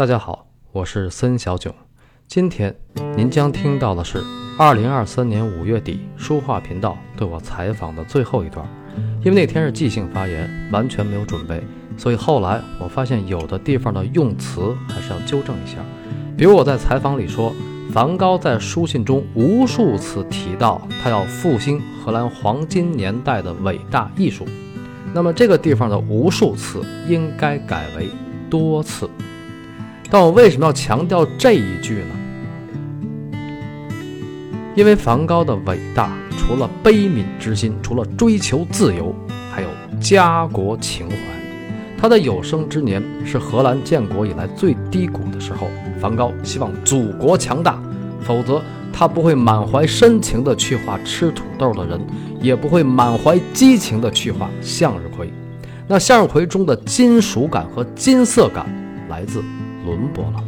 大家好，我是森小囧。今天您将听到的是二零二三年五月底书画频道对我采访的最后一段。因为那天是即兴发言，完全没有准备，所以后来我发现有的地方的用词还是要纠正一下。比如我在采访里说，梵高在书信中无数次提到他要复兴荷兰黄金年代的伟大艺术，那么这个地方的无数次应该改为多次。但我为什么要强调这一句呢？因为梵高的伟大，除了悲悯之心，除了追求自由，还有家国情怀。他的有生之年是荷兰建国以来最低谷的时候，梵高希望祖国强大，否则他不会满怀深情地去画吃土豆的人，也不会满怀激情地去画向日葵。那向日葵中的金属感和金色感来自。伦勃朗，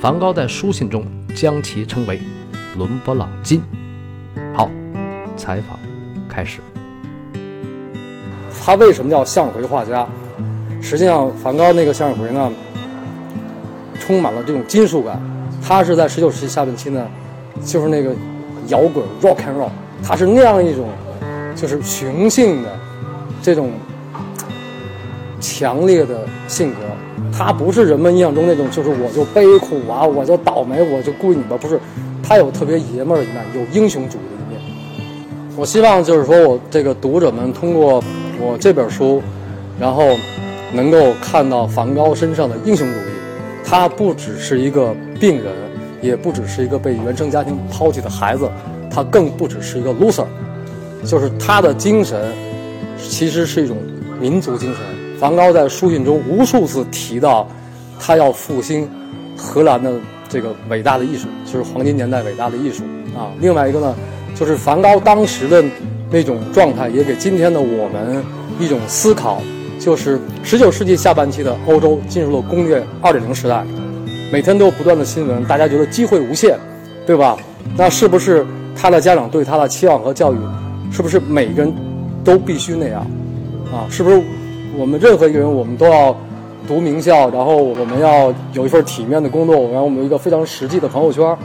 梵高在书信中将其称为“伦勃朗金”。好，采访开始。他为什么叫向日葵画家？实际上，梵高那个向日葵呢，充满了这种金属感。他是在19世纪下半期呢，就是那个摇滚 （rock and roll），他是那样一种，就是雄性的这种强烈的性格。他不是人们印象中那种，就是我就悲苦啊，我就倒霉，我就故意你吧，不是，他有特别爷们儿的一面，有英雄主义的一面。我希望就是说我这个读者们通过我这本书，然后能够看到梵高身上的英雄主义。他不只是一个病人，也不只是一个被原生家庭抛弃的孩子，他更不只是一个 loser，就是他的精神其实是一种民族精神。梵高在书信中无数次提到，他要复兴荷兰的这个伟大的艺术，就是黄金年代伟大的艺术啊。另外一个呢，就是梵高当时的那种状态，也给今天的我们一种思考，就是十九世纪下半期的欧洲进入了工业二点零时代，每天都有不断的新闻，大家觉得机会无限，对吧？那是不是他的家长对他的期望和教育，是不是每个人都必须那样啊？是不是？我们任何一个人，我们都要读名校，然后我们要有一份体面的工作，然后我们有一个非常实际的朋友圈，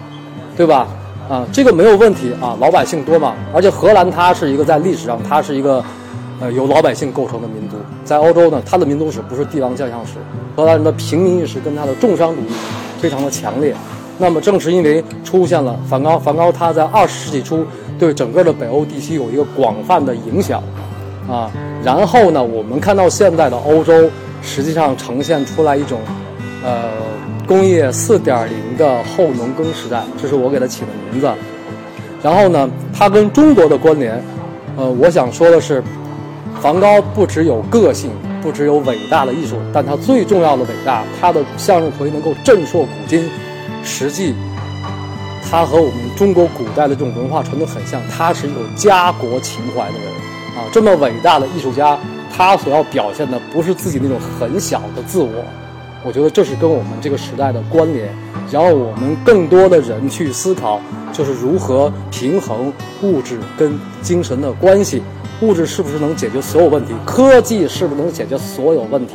对吧？啊，这个没有问题啊，老百姓多嘛。而且荷兰它是一个在历史上它是一个呃由老百姓构成的民族，在欧洲呢，它的民族史不是帝王将相史，荷兰人的平民意识跟他的重商主义非常的强烈。那么正是因为出现了梵高，梵高他在二十世纪初对整个的北欧地区有一个广泛的影响。啊，然后呢，我们看到现在的欧洲，实际上呈现出来一种，呃，工业四点零的后农耕时代，这是我给它起的名字。然后呢，它跟中国的关联，呃，我想说的是，梵高不只有个性，不只有伟大的艺术，但他最重要的伟大，他的向日葵能够震烁古今，实际，他和我们中国古代的这种文化传统很像，他是一种家国情怀的人。啊，这么伟大的艺术家，他所要表现的不是自己那种很小的自我，我觉得这是跟我们这个时代的关联。然后我们更多的人去思考，就是如何平衡物质跟精神的关系。物质是不是能解决所有问题？科技是不是能解决所有问题？